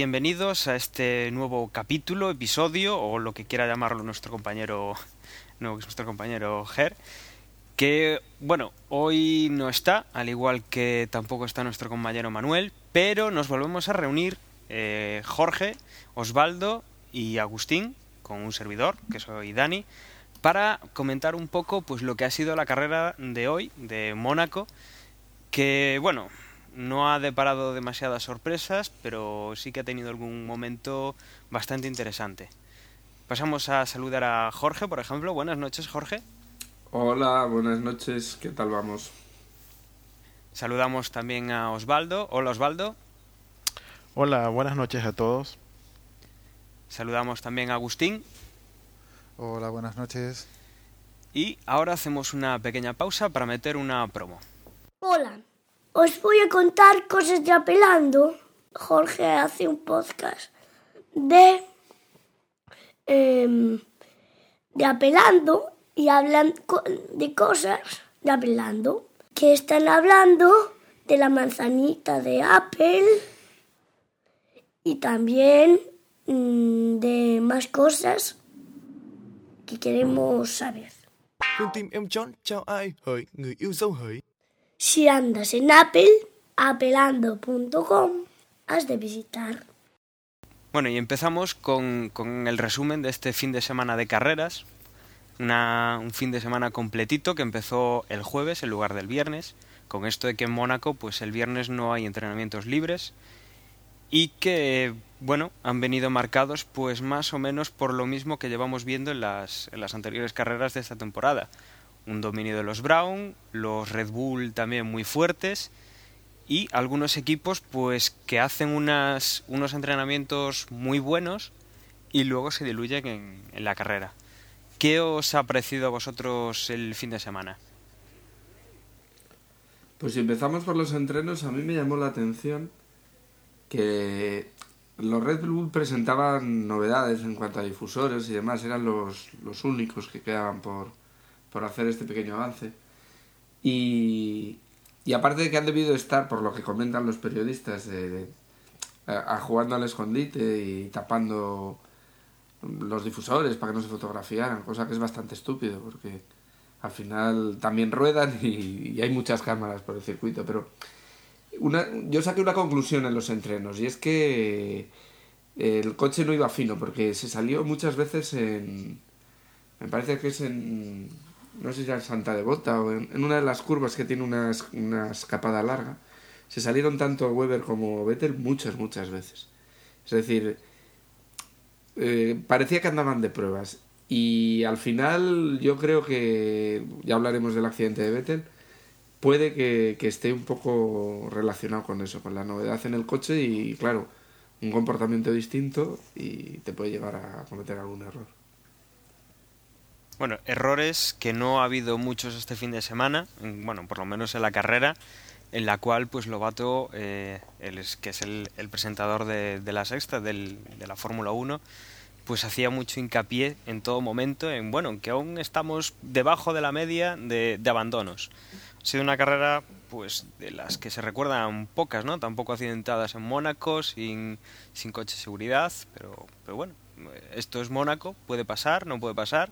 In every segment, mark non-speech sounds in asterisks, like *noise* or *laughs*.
Bienvenidos a este nuevo capítulo, episodio o lo que quiera llamarlo nuestro compañero, no, nuestro compañero Ger, que bueno, hoy no está, al igual que tampoco está nuestro compañero Manuel, pero nos volvemos a reunir eh, Jorge, Osvaldo y Agustín con un servidor, que soy Dani, para comentar un poco pues lo que ha sido la carrera de hoy de Mónaco, que bueno, no ha deparado demasiadas sorpresas, pero sí que ha tenido algún momento bastante interesante. Pasamos a saludar a Jorge, por ejemplo. Buenas noches, Jorge. Hola, buenas noches. ¿Qué tal vamos? Saludamos también a Osvaldo. Hola, Osvaldo. Hola, buenas noches a todos. Saludamos también a Agustín. Hola, buenas noches. Y ahora hacemos una pequeña pausa para meter una promo. Hola, os voy a contar cosas de Apelando. Jorge hace un podcast de, em, de Apelando y hablan de cosas de Apelando. Que están hablando de la manzanita de Apple y también mm, de más cosas que queremos saber. Si andas en Apple, apelando.com, has de visitar. Bueno, y empezamos con, con, el resumen de este fin de semana de carreras. Una, un fin de semana completito que empezó el jueves en lugar del viernes, con esto de que en Mónaco pues el viernes no hay entrenamientos libres y que bueno, han venido marcados pues más o menos por lo mismo que llevamos viendo en las, en las anteriores carreras de esta temporada un dominio de los Brown, los Red Bull también muy fuertes y algunos equipos pues que hacen unas, unos entrenamientos muy buenos y luego se diluyen en, la carrera. ¿Qué os ha parecido a vosotros el fin de semana? Pues si empezamos por los entrenos, a mí me llamó la atención que los Red Bull presentaban novedades en cuanto a difusores y demás, eran los, los únicos que quedaban por, por hacer este pequeño avance. Y, aparte de que han debido estar, por lo que comentan los periodistas, jugando al escondite y tapando los difusores para que no se fotografiaran, cosa que es bastante estúpido porque al final también ruedan y, hay muchas cámaras por el circuito, pero yo saqué una conclusión en los entrenos y es que el coche no iba fino porque se salió muchas veces en... Me parece que es en no sé si era en Santa Devota o en, una de las curvas que tiene una, una escapada larga, se salieron tanto Weber como Vettel muchas, muchas veces. Es decir, eh, parecía que andaban de pruebas. Y al final yo creo que, ya hablaremos del accidente de Vettel, puede que, que esté un poco relacionado con eso, con la novedad en el coche y claro, un comportamiento distinto y te puede llevar a cometer algún error. Bueno, errores que no ha habido muchos este fin de semana, bueno, por lo menos en la carrera, en la cual pues Lobato, eh, que es el, presentador de, la sexta, de la Fórmula 1, pues hacía mucho hincapié en todo momento en, bueno, que aún estamos debajo de la media de, abandonos. Ha sido una carrera pues de las que se recuerdan pocas, ¿no? Tampoco accidentadas en Mónaco, sin, sin coche de seguridad, pero, pero bueno, esto es Mónaco, puede pasar, no puede pasar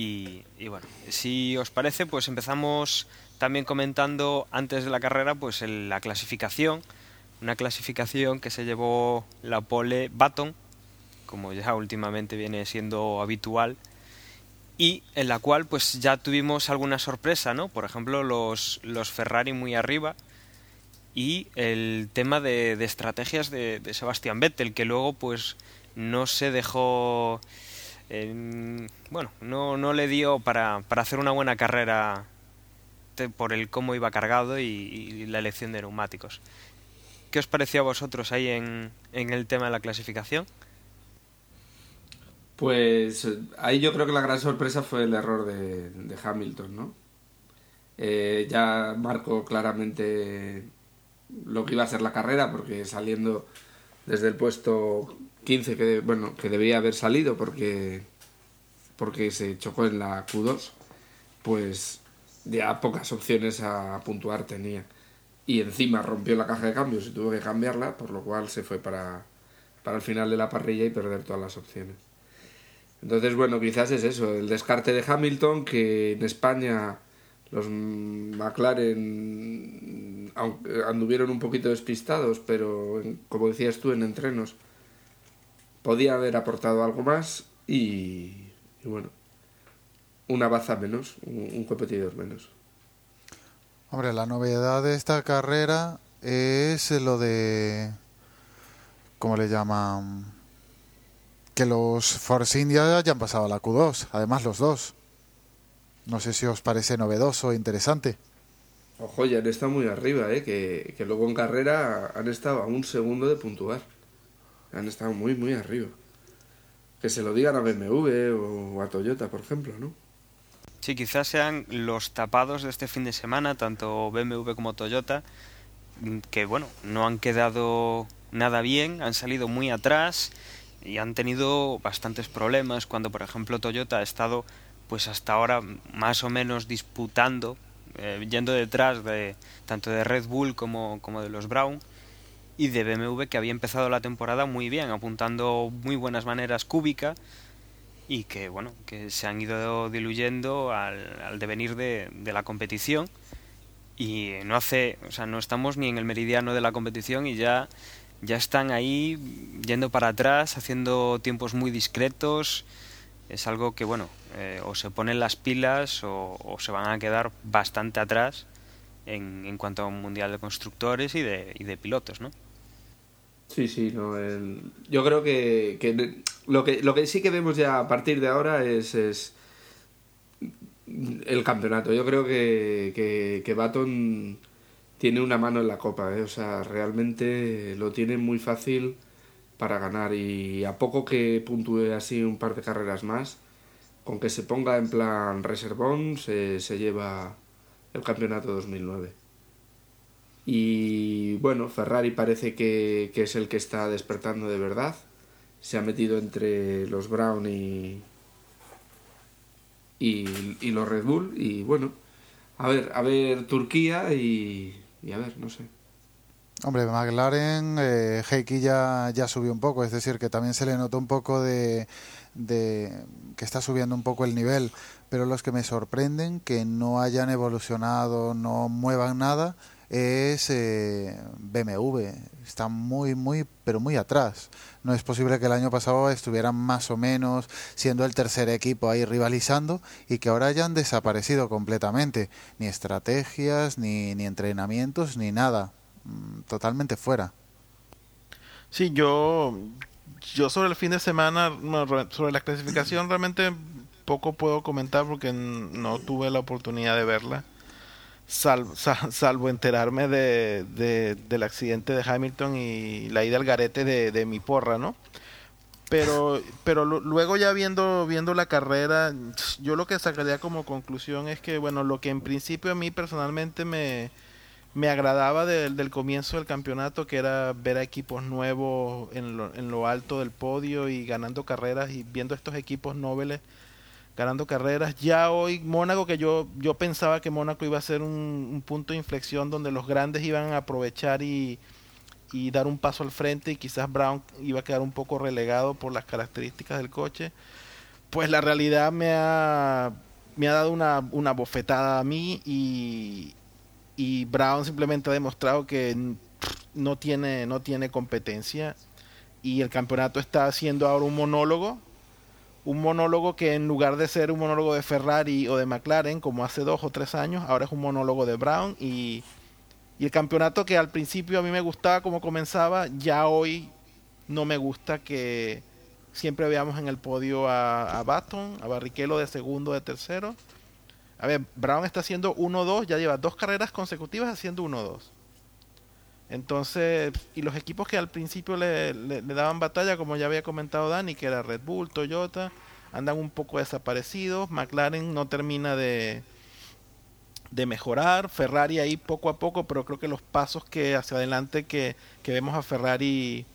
y, bueno, si os parece, pues empezamos también comentando antes de la carrera pues la clasificación, una clasificación que se llevó la pole Baton, como ya últimamente viene siendo habitual, y en la cual pues ya tuvimos alguna sorpresa, ¿no? Por ejemplo, los, los Ferrari muy arriba y el tema de, de estrategias de, de Sebastián Vettel, que luego pues no se dejó bueno, no, no le dio para, para, hacer una buena carrera por el cómo iba cargado y, la elección de neumáticos. ¿Qué os pareció a vosotros ahí en, en el tema de la clasificación? Pues ahí yo creo que la gran sorpresa fue el error de, Hamilton, ¿no? Eh, ya marcó claramente lo que iba a ser la carrera, porque saliendo desde el puesto 15 que, bueno, que debía haber salido porque, porque se chocó en la Q2, pues ya pocas opciones a puntuar tenía. y encima rompió la caja de cambios y tuvo que cambiarla, por lo cual se fue para, para el final de la parrilla y perder todas las opciones. Entonces, bueno, quizás es eso, el descarte de Hamilton, que en España los McLaren anduvieron un poquito despistados, pero como decías tú, en entrenos podía haber aportado algo más y, bueno, una baza menos, un, competidor menos. Hombre, la novedad de esta carrera es lo de, ¿cómo le llaman? Que los Force India ya han pasado a la Q2, además los dos. No sé si os parece novedoso o interesante. Ojo, ya han estado muy arriba, ¿eh? que, que luego en carrera han estado a un segundo de puntuar. Han estado muy, muy arriba. Que se lo digan a BMW o a Toyota, por ejemplo, ¿no? Sí, quizás sean los tapados de este fin de semana, tanto BMW como Toyota, que bueno, no han quedado nada bien, han salido muy atrás y han tenido bastantes problemas cuando, por ejemplo, Toyota ha estado pues hasta ahora más o menos disputando, eh, yendo detrás de tanto de Red Bull como, como de los Brown y de BMW que había empezado la temporada muy bien, apuntando muy buenas maneras cúbica y que bueno, que se han ido diluyendo al, al devenir de, de, la competición y no hace, o sea, no estamos ni en el meridiano de la competición y ya ya están ahí yendo para atrás, haciendo tiempos muy discretos, es algo que, bueno, eh, o se ponen las pilas o, se van a quedar bastante atrás en, en cuanto a un mundial de constructores y de, y de pilotos, ¿no? Sí, sí, no, yo creo que, que, lo que lo que sí que vemos ya a partir de ahora es, es el campeonato. Yo creo que, que, que Baton tiene una mano en la copa, ¿eh? o sea, realmente lo tiene muy fácil para ganar y a poco que puntúe así un par de carreras más, con que se ponga en plan reservón, se, se lleva el campeonato 2009. Y bueno, Ferrari parece que, que, es el que está despertando de verdad. Se ha metido entre los Brown y, y, y los Red Bull. Y bueno, a ver, a ver Turquía y, y a ver, no sé. Hombre, McLaren, eh, Heikki ya, ya subió un poco, es decir, que también se le notó un poco de, de que está subiendo un poco el nivel, pero los que me sorprenden que no hayan evolucionado, no muevan nada, es eh, BMW. Está muy, muy, pero muy atrás. No es posible que el año pasado estuvieran más o menos siendo el tercer equipo ahí rivalizando y que ahora hayan desaparecido completamente. Ni estrategias, ni, ni entrenamientos, ni nada. Mm, totalmente fuera. Sí, yo, yo sobre el fin de semana, sobre la clasificación realmente poco puedo comentar porque no tuve la oportunidad de verla. Salvo, salvo enterarme de, del accidente de Hamilton y la ida al garete de, de mi porra, ¿no? Pero, pero luego ya viendo, viendo la carrera, yo lo que sacaría como conclusión es que, bueno, lo que en principio a mí personalmente me, me agradaba del comienzo del campeonato, que era ver a equipos nuevos en lo, en lo alto del podio y ganando carreras y viendo estos equipos nobles ganando carreras. Ya hoy Mónaco, que yo, yo pensaba que Mónaco iba a ser un, punto de inflexión donde los grandes iban a aprovechar y, y, dar un paso al frente y quizás Brown iba a quedar un poco relegado por las características del coche. Pues la realidad me ha, me ha dado una, una bofetada a mí y, y Brown simplemente ha demostrado que no tiene, no tiene competencia y el campeonato está haciendo ahora un monólogo un monólogo que en lugar de ser un monólogo de Ferrari o de McLaren, como hace dos o tres años, ahora es un monólogo de Brown y, el campeonato que al principio a mí me gustaba como comenzaba, ya hoy no me gusta que siempre veamos en el podio a, a Baton, a Barrichello de segundo, de tercero. A ver, Brown está haciendo 1-2, ya lleva dos carreras consecutivas haciendo 1-2. Entonces, y los equipos que al principio le, le, daban batalla, como ya había comentado Dani, que era Red Bull, Toyota, andan un poco desaparecidos. McLaren no termina de, de mejorar. Ferrari ahí poco a poco, pero creo que los pasos que hacia adelante que, que vemos a Ferrari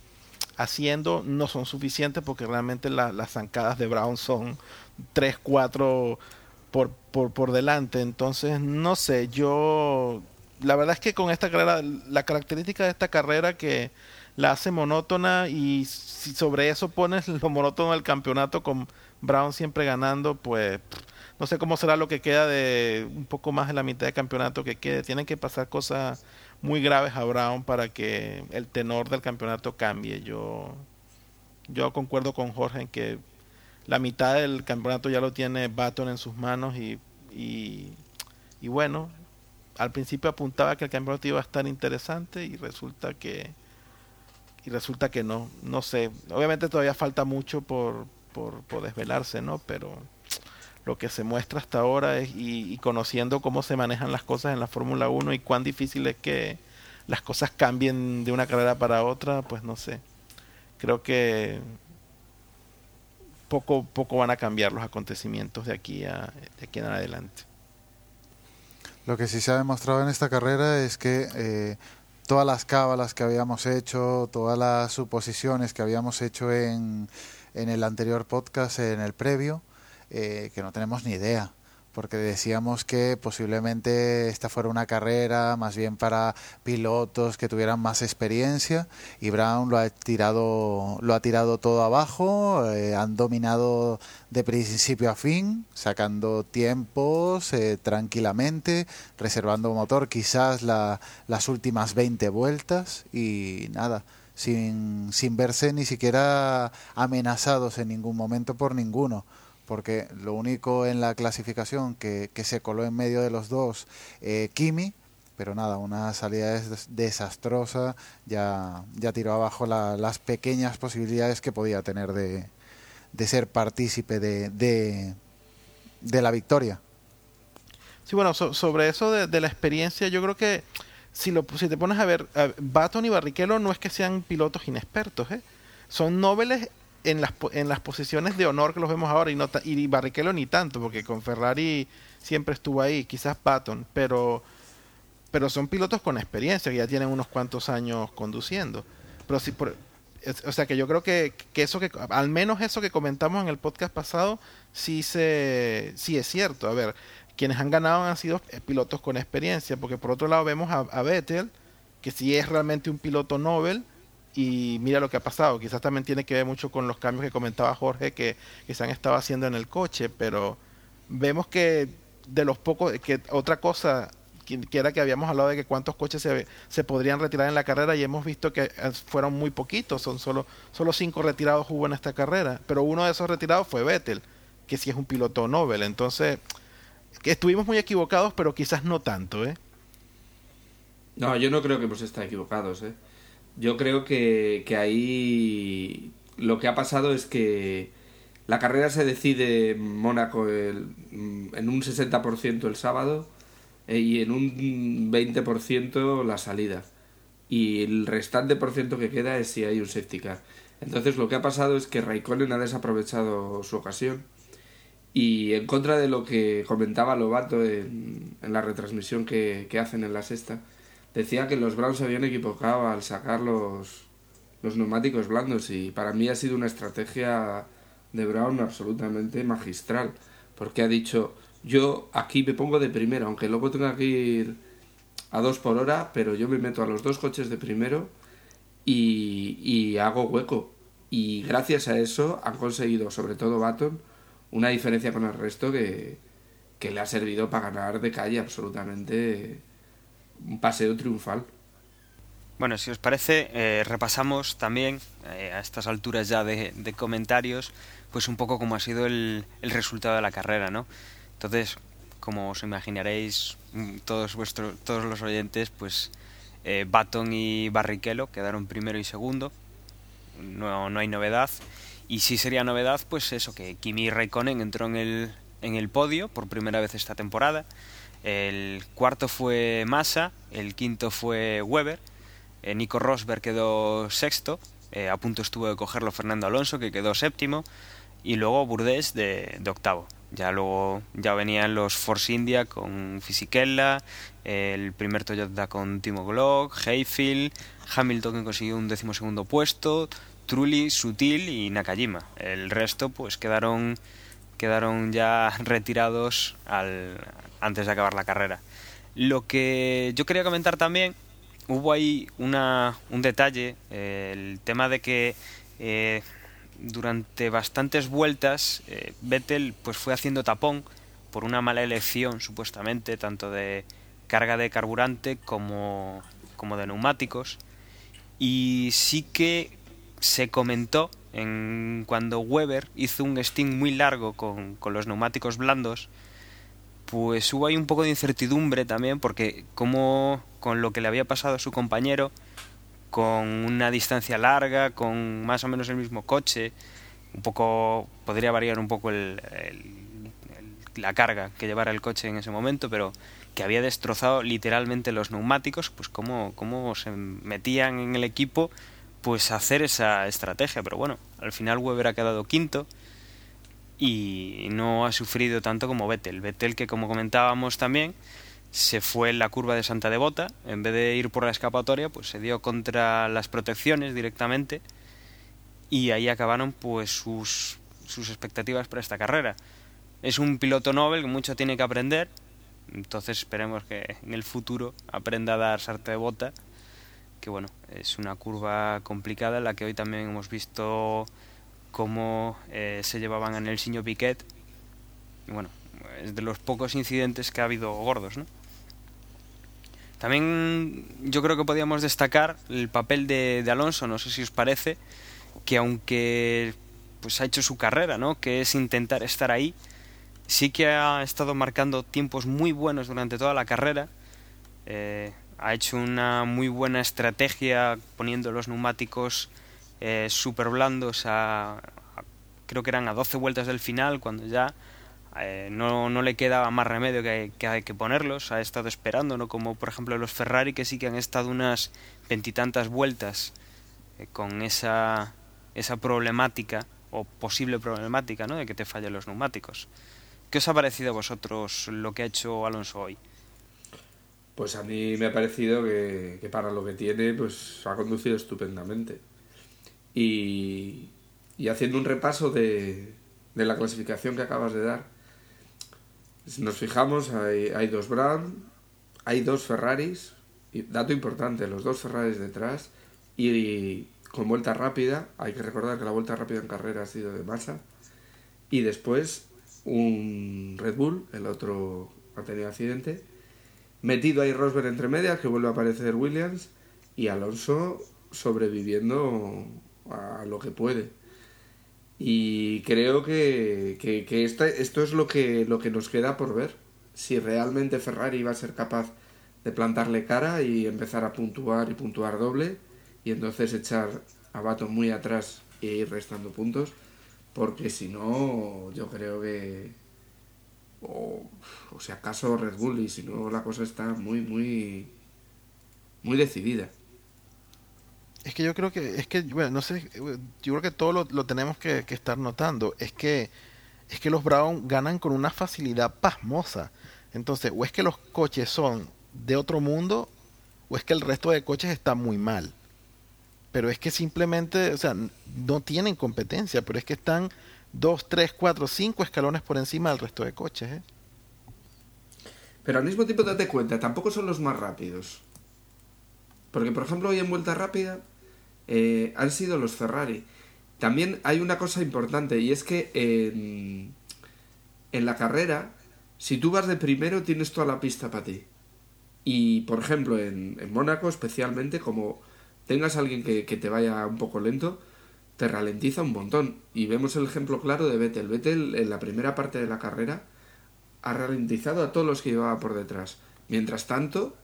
haciendo no son suficientes porque realmente las zancadas de Brown son 3, 4 por, por, por delante. Entonces, no sé, yo la verdad es que con esta carrera, la característica de esta carrera que la hace monótona y si sobre eso pones lo monótono del campeonato con Brown siempre ganando, pues no sé cómo será lo que queda de un poco más de la mitad de campeonato que quede. Tienen que pasar cosas muy graves a Brown para que el tenor del campeonato cambie. Yo, yo concuerdo con Jorge en que la mitad del campeonato ya lo tiene Baton en sus manos y, y, y bueno, al principio apuntaba que el campeonato iba a estar interesante y resulta que y resulta que no, no sé. Obviamente todavía falta mucho por, por, desvelarse, ¿no? Pero lo que se muestra hasta ahora es, y, conociendo cómo se manejan las cosas en la Fórmula 1 y cuán difícil es que las cosas cambien de una carrera para otra, pues no sé. Creo que poco, poco van a cambiar los acontecimientos de aquí, a, de aquí en adelante. Lo que sí se ha demostrado en esta carrera es que eh, todas las cábalas que habíamos hecho, todas las suposiciones que habíamos hecho en, en el anterior podcast, en el previo, eh, que no tenemos ni idea porque decíamos que posiblemente esta fuera una carrera más bien para pilotos que tuvieran más experiencia y Brown lo ha tirado lo ha tirado todo abajo eh, han dominado de principio a fin sacando tiempos eh, tranquilamente reservando motor quizás la, las últimas 20 vueltas y nada sin, sin verse ni siquiera amenazados en ningún momento por ninguno porque lo único en la clasificación que, se coló en medio de los dos, eh, Kimi, pero nada, una salida desastrosa, ya, ya tiró abajo las pequeñas posibilidades que podía tener de, de ser partícipe de, de, la victoria. Sí, bueno, sobre eso de, la experiencia, yo creo que si, lo, si te pones a ver, Baton y Barrichello no es que sean pilotos inexpertos, ¿eh? son nobles en las, en las posiciones de honor que los vemos ahora y, no y Barrichello ni tanto, porque con Ferrari siempre estuvo ahí, quizás Patton, pero, pero son pilotos con experiencia, que ya tienen unos cuantos años conduciendo. Pero si o sea que yo creo que, que, eso que al menos eso que comentamos en el podcast pasado sí se sí es cierto a ver quienes han ganado han sido pilotos con experiencia porque por otro lado vemos a, a Vettel que sí es realmente un piloto Nobel y mira lo que ha pasado. Quizás también tiene que ver mucho con los cambios que comentaba Jorge que, se han estado haciendo en el coche, pero vemos que de los pocos, que otra cosa que era que habíamos hablado de que cuántos coches se, se podrían retirar en la carrera y hemos visto que eh, fueron muy poquitos, son solo, solo cinco retirados hubo en esta carrera, pero uno de esos retirados fue Vettel, que sí es un piloto Nobel, entonces que estuvimos muy equivocados, pero quizás no tanto, ¿eh? No, yo no creo que hemos estado equivocados, ¿eh? Yo creo que, que ahí lo que ha pasado es que la carrera se decide en Mónaco el, en un 60% el sábado eh, y en un 20% la salida. Y el restante por ciento que queda es si hay un safety car. Entonces lo que ha pasado es que Raikkonen ha desaprovechado su ocasión y en contra de lo que comentaba Lobato en, en la retransmisión que, que hacen en la sexta, decía que los Browns se habían equivocado al sacar los, los neumáticos blandos y para mí ha sido una estrategia de Brown absolutamente magistral porque ha dicho yo aquí me pongo de primero aunque luego tenga que ir a dos por hora pero yo me meto a los dos coches de primero y, y hago hueco y gracias a eso han conseguido sobre todo Baton una diferencia con el resto que, que le ha servido para ganar de calle absolutamente un paseo triunfal. Bueno, si os parece, eh, repasamos también eh, a estas alturas ya de, comentarios, pues un poco cómo ha sido el, resultado de la carrera, ¿no? Entonces, como os imaginaréis, mm, todos vuestros, todos los oyentes, pues eh, Baton y Barrichello quedaron primero y segundo. No, no hay novedad. Y si sería novedad, pues eso, que Kimi Raikkonen entró en el, en el podio por primera vez esta temporada. El cuarto fue Massa, el quinto fue Weber, eh, Nico Rosberg quedó sexto, eh, a punto estuvo de cogerlo Fernando Alonso, que quedó séptimo, y luego Burdés de, octavo. Ya luego ya venían los Force India con Fisichella, el primer Toyota con Timo Glock, Hayfield, Hamilton que consiguió un décimo segundo puesto, Trulli, Sutil y Nakajima. El resto pues quedaron quedaron ya *laughs* retirados al, antes de acabar la carrera. Lo que yo quería comentar también, hubo ahí una, un detalle, eh, el tema de que eh, durante bastantes vueltas eh, Vettel pues fue haciendo tapón por una mala elección supuestamente tanto de carga de carburante como, como de neumáticos y sí que se comentó en cuando Weber hizo un sting muy largo con, con los neumáticos blandos pues hubo ahí un poco de incertidumbre también, porque como con lo que le había pasado a su compañero, con una distancia larga, con más o menos el mismo coche, un poco podría variar un poco el, la carga que llevara el coche en ese momento, pero que había destrozado literalmente los neumáticos, pues cómo, cómo se metían en el equipo pues hacer esa estrategia, pero bueno, al final Weber ha quedado quinto, y no ha sufrido tanto como Vettel. Vettel que como comentábamos también se fue en la curva de Santa Devota, en vez de ir por la escapatoria, pues se dio contra las protecciones directamente y ahí acabaron pues sus, sus expectativas para esta carrera. Es un piloto Nobel que mucho tiene que aprender, entonces esperemos que en el futuro aprenda a dar Santa de bota, que bueno, es una curva complicada la que hoy también hemos visto cómo eh, se llevaban en el Siño Piquet. Bueno, es de los pocos incidentes que ha habido gordos, ¿no? También yo creo que podíamos destacar el papel de, Alonso, no sé si os parece, que aunque pues ha hecho su carrera, ¿no? Que es intentar estar ahí, sí que ha estado marcando tiempos muy buenos durante toda la carrera. Eh, ha hecho una muy buena estrategia poniendo los neumáticos eh, súper blandos a, creo que eran a 12 vueltas del final cuando ya eh, no, no, le quedaba más remedio que, que, hay que ponerlos ha estado esperando no como por ejemplo los Ferrari que sí que han estado unas veintitantas vueltas eh, con esa esa problemática o posible problemática ¿no? de que te fallen los neumáticos ¿qué os ha parecido a vosotros lo que ha hecho Alonso hoy? Pues a mí me ha parecido que, que para lo que tiene pues ha conducido estupendamente y, haciendo un repaso de, la clasificación que acabas de dar, nos fijamos, hay, dos Brown, hay dos Ferraris, y dato importante, los dos Ferraris detrás, y, con vuelta rápida, hay que recordar que la vuelta rápida en carrera ha sido de masa, y después un Red Bull, el otro ha tenido accidente, metido ahí Rosberg entre medias, que vuelve a aparecer Williams, y Alonso sobreviviendo a lo que puede. Y creo que, que, esto es lo que, lo que nos queda por ver. Si realmente Ferrari va a ser capaz de plantarle cara y empezar a puntuar y puntuar doble y entonces echar a Baton muy atrás e ir restando puntos. Porque si no, yo creo que... O, o si acaso Red Bull y si no la cosa está muy, muy, muy decidida. Es que yo creo que, es que, bueno, no sé, yo creo que todo lo, tenemos que, estar notando. Es que, es que los Brown ganan con una facilidad pasmosa. Entonces, o es que los coches son de otro mundo, o es que el resto de coches está muy mal. Pero es que simplemente, o sea, no tienen competencia, pero es que están dos, tres, cuatro, cinco escalones por encima del resto de coches. ¿eh? Pero al mismo tiempo date cuenta, tampoco son los más rápidos. Porque, por ejemplo, hoy en vuelta rápida, eh, han sido los Ferrari. También hay una cosa importante y es que en, la carrera, si tú vas de primero, tienes toda la pista para ti. Y por ejemplo, en, Mónaco, especialmente, como tengas a alguien que, que, te vaya un poco lento, te ralentiza un montón. Y vemos el ejemplo claro de Vettel. Vettel en la primera parte de la carrera ha ralentizado a todos los que llevaba por detrás. Mientras tanto,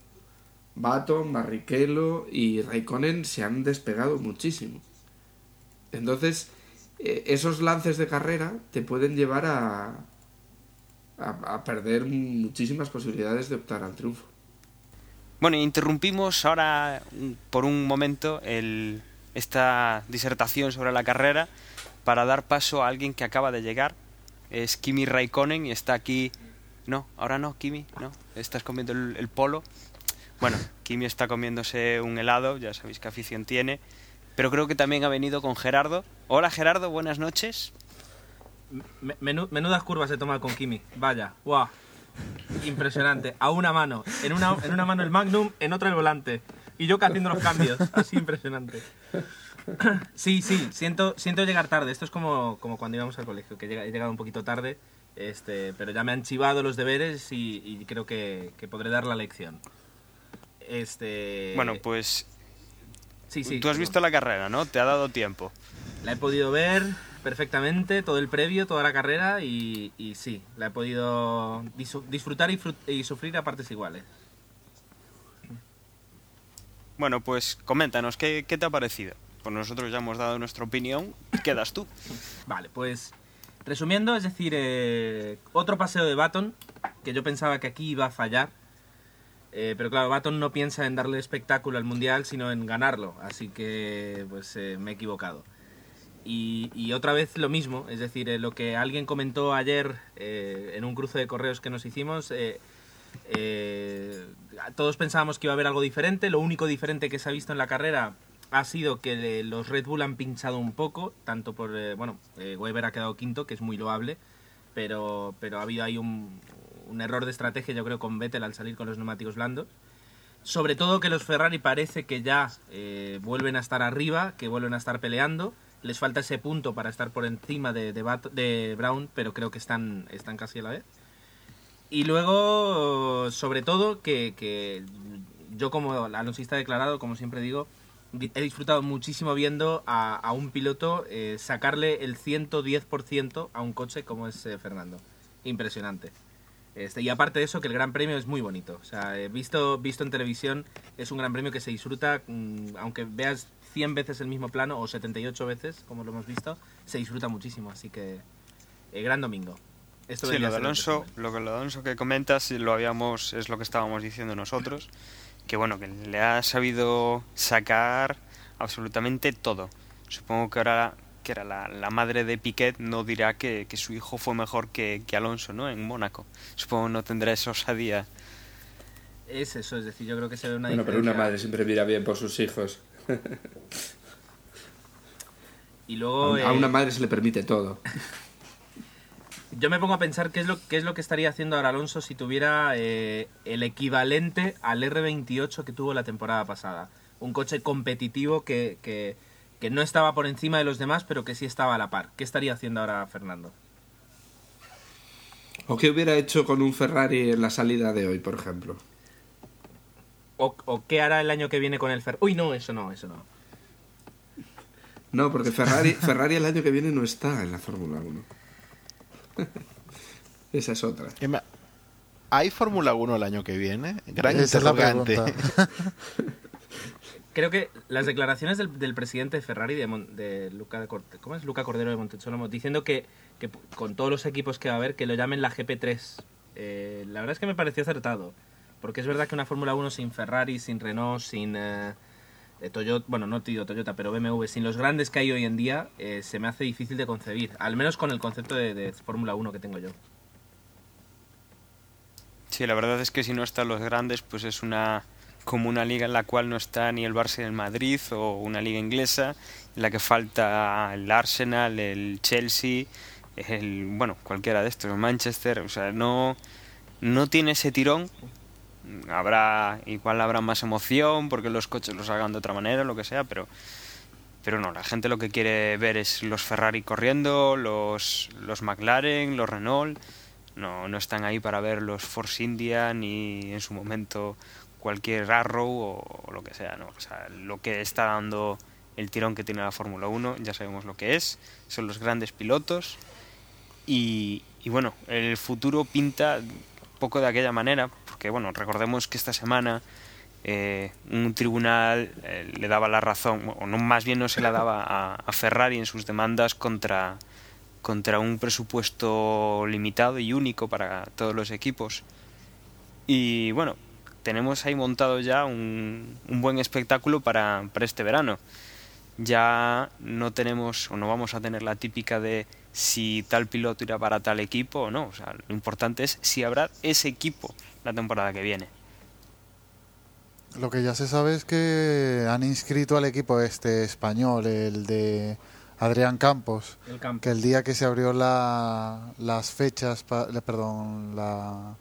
Baton, Barrichello y Raikkonen se han despegado muchísimo. Entonces, eh, esos lances de carrera te pueden llevar a, a, perder muchísimas posibilidades de optar al triunfo. Bueno, interrumpimos ahora por un momento el, esta disertación sobre la carrera para dar paso a alguien que acaba de llegar. Es Kimi Raikkonen y está aquí. No, ahora no, Kimi, no. Estás comiendo el polo. Bueno, Kimi está comiéndose un helado, ya sabéis qué afición tiene, pero creo que también ha venido con Gerardo. Hola Gerardo, buenas noches. menudas curvas se toma con Kimi, vaya, guau. Impresionante. A una mano. En una, en una mano el Magnum, en otra el volante. Y yo haciendo los cambios. Así impresionante. Sí, sí, siento, siento llegar tarde. Esto es como, como cuando íbamos al colegio, que he llegado un poquito tarde, este, pero ya me han chivado los deberes y, y creo que, que podré dar la lección. Este, Bueno, pues sí, sí, tú has visto la carrera, ¿no? Te ha dado tiempo. La he podido ver perfectamente, todo el previo, toda la carrera y, y sí, la he podido disfrutar y, sufrir a partes iguales. Bueno, pues coméntanos, ¿qué, qué te ha parecido? Pues nosotros ya hemos dado nuestra opinión, quedas tú. Vale, pues resumiendo, es decir, eh, otro paseo de Baton, que yo pensaba que aquí iba a fallar, eh, pero claro, Baton no piensa en darle espectáculo al Mundial, sino en ganarlo, así que pues eh, me he equivocado. Y, otra vez lo mismo, es decir, eh, lo que alguien comentó ayer eh, en un cruce de correos que nos hicimos, todos pensábamos que iba a haber algo diferente, lo único diferente que se ha visto en la carrera ha sido que los Red Bull han pinchado un poco, tanto por, bueno, Weber ha quedado quinto, que es muy loable, pero, pero ha habido ahí un, un error de estrategia, yo creo, con Vettel al salir con los neumáticos blandos. Sobre todo que los Ferrari parece que ya eh, vuelven a estar arriba, que vuelven a estar peleando. Les falta ese punto para estar por encima de, de, Brown, pero creo que están, están casi a la vez. Y luego, sobre todo, que, que yo como alonsista declarado, como siempre digo, di- he disfrutado muchísimo viendo a, a un piloto eh, sacarle el 110% a un coche como es eh, Fernando. Impresionante. Este, y aparte de eso, que el Gran Premio es muy bonito. O sea, visto, visto en televisión, es un Gran Premio que se disfruta, mm, aunque veas 100 veces el mismo plano o 78 veces, como lo hemos visto, se disfruta muchísimo. Así que, eh, gran domingo. Esto Sí, lo de Alonso, lo que lo Alonso que comentas lo habíamos es lo que estábamos diciendo nosotros, que bueno, que le ha sabido sacar absolutamente todo. Supongo que ahora que era la, la madre de Piquet no dirá que, que su hijo fue mejor que, que Alonso, ¿no? En Mónaco. Supongo no tendrá esa osadía. Es eso, es decir, yo creo que se ve una Bueno, pero una madre siempre mira bien por sus hijos. Y luego A eh, una madre se le permite todo. *laughs* yo me pongo a pensar qué es lo, qué es lo que estaría haciendo ahora Alonso si tuviera eh, el equivalente al R28 que tuvo la temporada pasada. Un coche competitivo que, que, que no estaba por encima de los demás, pero que sí estaba a la par. ¿Qué estaría haciendo ahora Fernando? ¿O qué hubiera hecho con un Ferrari en la salida de hoy, por ejemplo? ¿O, o qué hará el año que viene con el Fer? Uy, no, eso no, eso no. No, porque Ferrari, Ferrari el año que viene no está en la Fórmula 1. *laughs* Esa es otra. ¿Hay Fórmula 1 el año que viene? Gran Esa es la interrogante. Creo que las declaraciones del, presidente de Ferrari, de, Mon- de Luca, ¿cómo es? Luca Cordero de Montezuma, diciendo que, que con todos los equipos que va a haber, que lo llamen la GP3. Eh, la verdad es que me pareció acertado. Porque es verdad que una Fórmula 1 sin Ferrari, sin Renault, sin eh, eh, Toyota, bueno, no digo Toyota, pero BMW, sin los grandes que hay hoy en día, eh, se me hace difícil de concebir. Al menos con el concepto de, de Fórmula 1 que tengo yo. Sí, la verdad es que si no están los grandes, pues es una como una liga en la cual no está ni el Barça ni el Madrid o una liga inglesa en la que falta el Arsenal, el Chelsea, el bueno, cualquiera de estos, Manchester, o sea, no no tiene ese tirón. Habrá igual habrá más emoción porque los coches los hagan de otra manera, lo que sea, pero pero no, la gente lo que quiere ver es los Ferrari corriendo, los los McLaren, los Renault no, no están ahí para ver los Force India ni en su momento cualquier Arrow o, lo que sea, ¿no? O sea, lo que está dando el tirón que tiene la Fórmula 1, ya sabemos lo que es, son los grandes pilotos y, y bueno, el futuro pinta poco de aquella manera, porque bueno, recordemos que esta semana eh, un tribunal eh, le daba la razón, o no, más bien no se la daba a, a Ferrari en sus demandas contra, contra un presupuesto limitado y único para todos los equipos. Y bueno, tenemos ahí montado ya un, un buen espectáculo para, para este verano. Ya no tenemos o no vamos a tener la típica de si tal piloto irá para tal equipo o no. O sea, lo importante es si habrá ese equipo la temporada que viene. Lo que ya se sabe es que han inscrito al equipo este español, el de Adrián Campos, El campo. que el día que se abrió la, las fechas, pa- perdón, la,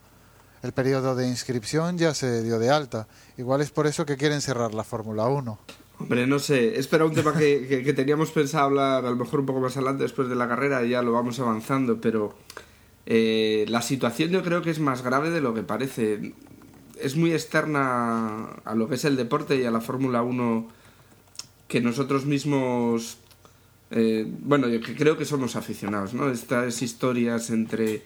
el periodo de inscripción ya se dio de alta. Igual es por eso que quieren cerrar la Fórmula 1. Hombre, no sé, es un tema que, que, teníamos pensado hablar a lo mejor un poco más adelante después de la carrera ya lo vamos avanzando, pero eh, la situación yo creo que es más grave de lo que parece. Es muy externa a lo que es el deporte y a la Fórmula 1 que nosotros mismos, eh, bueno, yo creo que somos aficionados, ¿no? Estas historias entre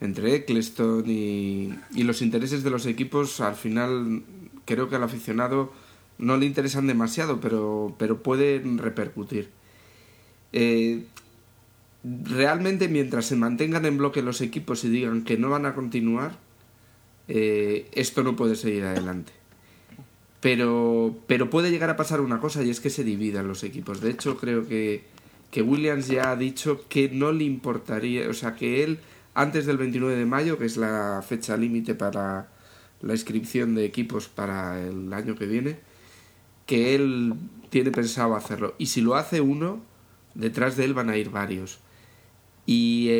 entre Eccleston y, y los intereses de los equipos, al final creo que al aficionado no le interesan demasiado, pero, pero pueden repercutir. Eh, realmente mientras se mantengan en bloque los equipos y digan que no van a continuar, eh, esto no puede seguir adelante. Pero, pero puede llegar a pasar una cosa y es que se dividan los equipos. De hecho, creo que, que Williams ya ha dicho que no le importaría, o sea, que él antes del 29 de mayo, que es la fecha límite para la inscripción de equipos para el año que viene, que él tiene pensado hacerlo. Y si lo hace uno, detrás de él van a ir varios. Y,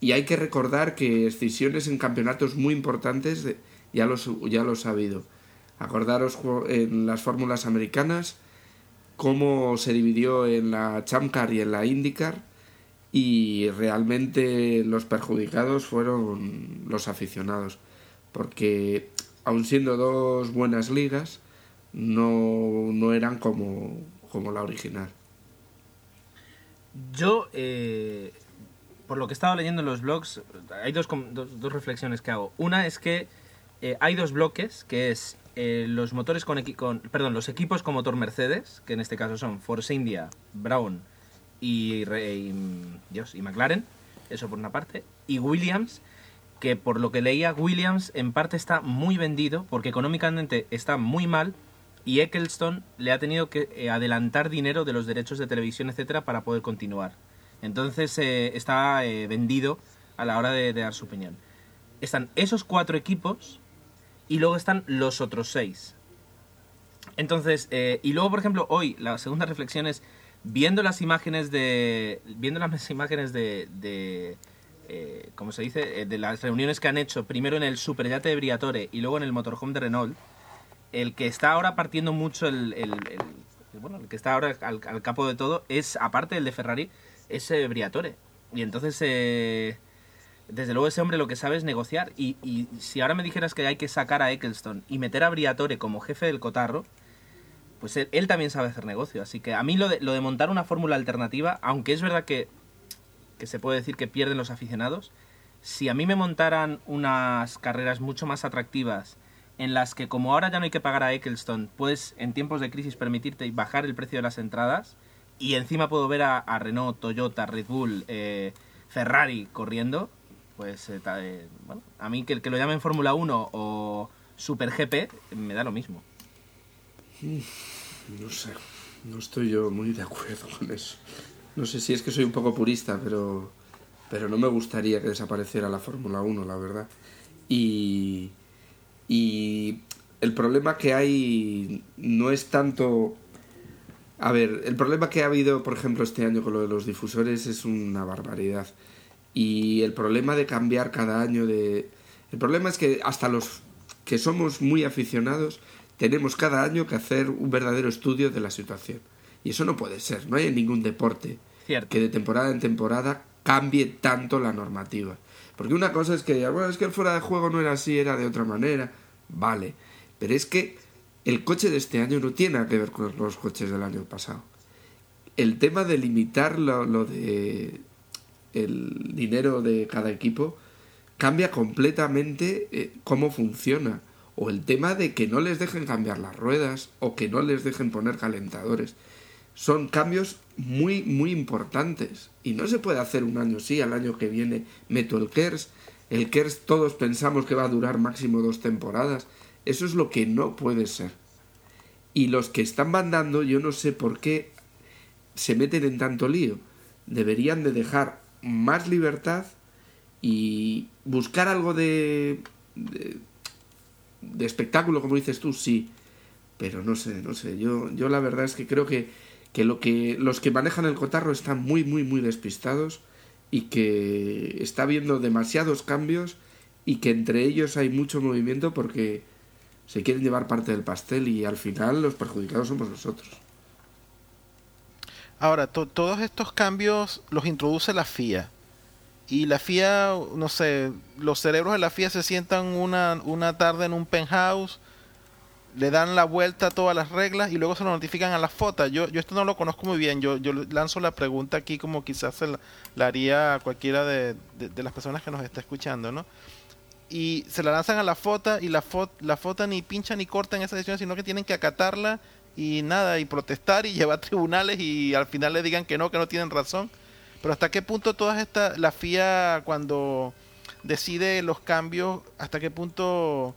y hay que recordar que decisiones en campeonatos muy importantes ya los, ya los ha habido. Acordaros en las fórmulas americanas cómo se dividió en la Champ Car y en la IndyCar y realmente los perjudicados fueron los aficionados porque aun siendo dos buenas ligas no, no eran como, como la original. Yo eh, por lo que he estado leyendo en los blogs hay dos, dos, reflexiones que hago. Una es que eh, hay dos bloques que es eh, los motores con, con, perdón los equipos con motor Mercedes que en este caso son Force India Brown y, Dios, y McLaren, eso por una parte, y Williams, que por lo que leía Williams en parte está muy vendido porque económicamente está muy mal y Eccleston le ha tenido que eh, adelantar dinero de los derechos de televisión, etcétera, para poder continuar. Entonces eh, está eh, vendido a la hora de, dar su opinión. Están esos cuatro equipos y luego están los otros seis. Entonces, y luego, por ejemplo, hoy la segunda reflexión es viendo las imágenes de viendo las *laughs* imágenes de, de eh, como se dice eh, de las reuniones que han hecho primero en el Superyate de Briatore y luego en el motorhome de Renault el que está ahora partiendo mucho el, bueno el que está ahora al, capo de todo es aparte del de Ferrari es eh, Briatore. Y entonces desde luego ese hombre lo que sabe es negociar y, y si ahora me dijeras que hay que sacar a Eccleston y meter a Briatore como jefe del cotarro pues él, también sabe hacer negocio. Así que a mí lo de, lo de montar una fórmula alternativa, aunque es verdad que, se puede decir que pierden los aficionados, si a mí me montaran unas carreras mucho más atractivas en las que como ahora ya no hay que pagar a Eccleston, puedes en tiempos de crisis permitirte bajar el precio de las entradas y encima puedo ver a, Renault, Toyota, Red Bull, eh, Ferrari corriendo, pues eh, eh, bueno, a mí que, que lo llamen Fórmula 1 o Super GP me da lo mismo. No sé, no estoy yo muy de acuerdo con eso. No sé si es que soy un poco purista, pero, pero no me gustaría que desapareciera la Fórmula 1, la verdad. Y, y el problema que hay no es tanto... A ver, el problema que ha habido, por ejemplo, este año con lo de los difusores es una barbaridad. Y el problema de cambiar cada año de... El problema es que hasta los que somos muy aficionados tenemos cada año que hacer un verdadero estudio de la situación. Y eso no puede ser. No hay en ningún deporte que de temporada en temporada cambie tanto la normativa. Porque una cosa es que, bueno, es que el fuera de juego no era así, era de otra manera. Vale. Pero es que el coche de este año no tiene nada que ver con los coches del año pasado. El tema de limitar lo, lo de el dinero de cada equipo cambia completamente eh, cómo funciona o el tema de que no les dejen cambiar las ruedas o que no les dejen poner calentadores. Son cambios muy, muy importantes. Y no se puede hacer un año sí, al año que viene meto el KERS. El KERS todos pensamos que va a durar máximo dos temporadas. Eso es lo que no puede ser. Y los que están mandando, yo no sé por qué se meten en tanto lío. Deberían de dejar más libertad y buscar algo de, de de espectáculo, como dices tú, sí. Pero no sé, no sé. Yo, yo la verdad es que creo que, que, lo que los que manejan el cotarro están muy, muy, muy despistados y que está habiendo demasiados cambios y que entre ellos hay mucho movimiento porque se quieren llevar parte del pastel y al final los perjudicados somos nosotros. Ahora, todos estos cambios los introduce la FIA. Y la FIA, no sé, los cerebros de la FIA se sientan una, una tarde en un penthouse, le dan la vuelta a todas las reglas y luego se lo notifican a la FOTA. Yo, yo esto no lo conozco muy bien, yo, yo lanzo la pregunta aquí como quizás se la, haría a cualquiera de, de, las personas que nos está escuchando, ¿no? y se la lanzan a la FOTA y la, FOTA, la FOTA ni pincha ni corta en esa decisión, sino que tienen que acatarla y nada, y protestar y *laughs* llevar tribunales y al final le digan que no, que no tienen razón. Pero hasta qué punto todas estas, la FIA cuando decide los cambios, hasta qué punto